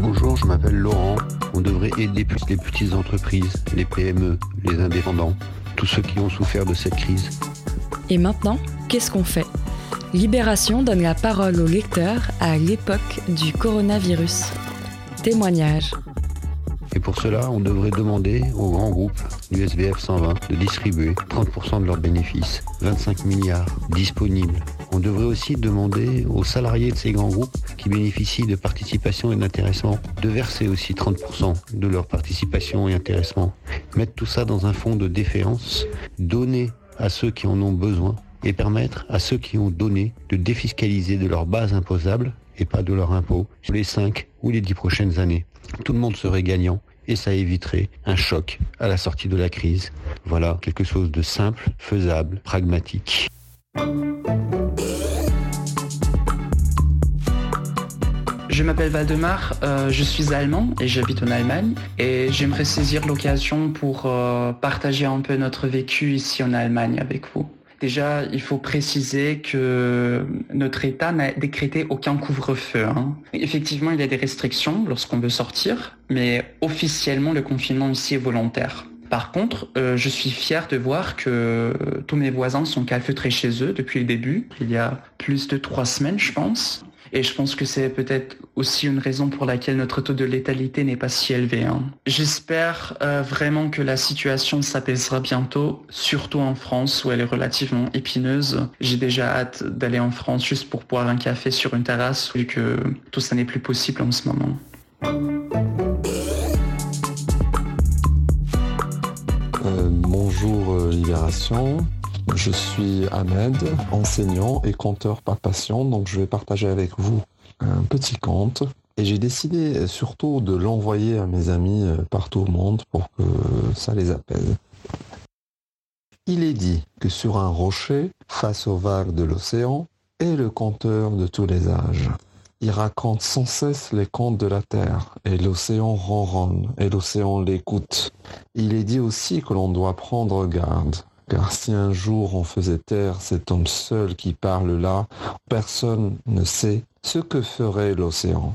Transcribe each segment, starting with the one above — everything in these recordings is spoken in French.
Bonjour, je m'appelle Laurent. On devrait aider plus les petites entreprises, les PME, les indépendants, tous ceux qui ont souffert de cette crise. Et maintenant, qu'est-ce qu'on fait? Libération donne la parole aux lecteurs à l'époque du coronavirus. Témoignage. Et pour cela, on devrait demander aux grands groupes du SBF 120 de distribuer 30% de leurs bénéfices, 25 milliards disponibles. On devrait aussi demander aux salariés de ces grands groupes qui bénéficient de participation et d'intéressement de verser aussi 30% de leur participation et intéressement. Mettre tout ça dans un fonds de déférence, donner à ceux qui en ont besoin et permettre à ceux qui ont donné de défiscaliser de leur base imposable et pas de leur impôt sur les 5 ou les 10 prochaines années. Tout le monde serait gagnant et ça éviterait un choc à la sortie de la crise. Voilà quelque chose de simple, faisable, pragmatique. Je m'appelle Valdemar, euh, je suis allemand et j'habite en Allemagne et j'aimerais saisir l'occasion pour euh, partager un peu notre vécu ici en Allemagne avec vous. Déjà, il faut préciser que notre État n'a décrété aucun couvre-feu. Hein. Effectivement, il y a des restrictions lorsqu'on veut sortir, mais officiellement, le confinement ici est volontaire. Par contre, euh, je suis fier de voir que tous mes voisins sont calfeutrés chez eux depuis le début. Il y a plus de trois semaines, je pense. Et je pense que c'est peut-être aussi une raison pour laquelle notre taux de létalité n'est pas si élevé. Hein. J'espère euh, vraiment que la situation s'apaisera bientôt, surtout en France où elle est relativement épineuse. J'ai déjà hâte d'aller en France juste pour boire un café sur une terrasse vu que tout ça n'est plus possible en ce moment. Euh, bonjour euh, Libération. Je suis Ahmed, enseignant et conteur par passion, donc je vais partager avec vous un petit conte. Et j'ai décidé surtout de l'envoyer à mes amis euh, partout au monde pour que ça les apaise. Il est dit que sur un rocher, face aux vagues de l'océan, est le conteur de tous les âges. Il raconte sans cesse les contes de la terre, et l'océan ronronne, et l'océan l'écoute. Il est dit aussi que l'on doit prendre garde, car si un jour on faisait taire cet homme seul qui parle là, personne ne sait ce que ferait l'océan.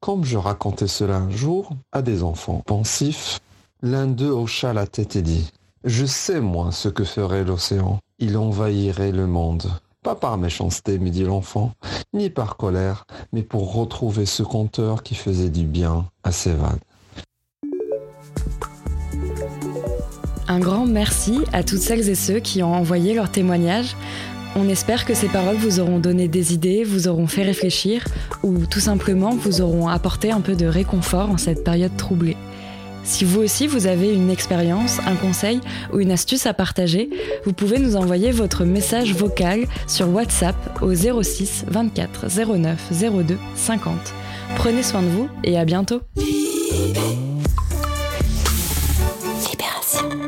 Comme je racontais cela un jour à des enfants pensifs, l'un d'eux hocha la tête et dit Je sais moi ce que ferait l'océan. Il envahirait le monde. Pas par méchanceté, me dit l'enfant, ni par colère, mais pour retrouver ce conteur qui faisait du bien à ses vagues. Un grand merci à toutes celles et ceux qui ont envoyé leur témoignage. On espère que ces paroles vous auront donné des idées, vous auront fait réfléchir ou tout simplement vous auront apporté un peu de réconfort en cette période troublée. Si vous aussi vous avez une expérience, un conseil ou une astuce à partager, vous pouvez nous envoyer votre message vocal sur WhatsApp au 06 24 09 02 50. Prenez soin de vous et à bientôt. Libération.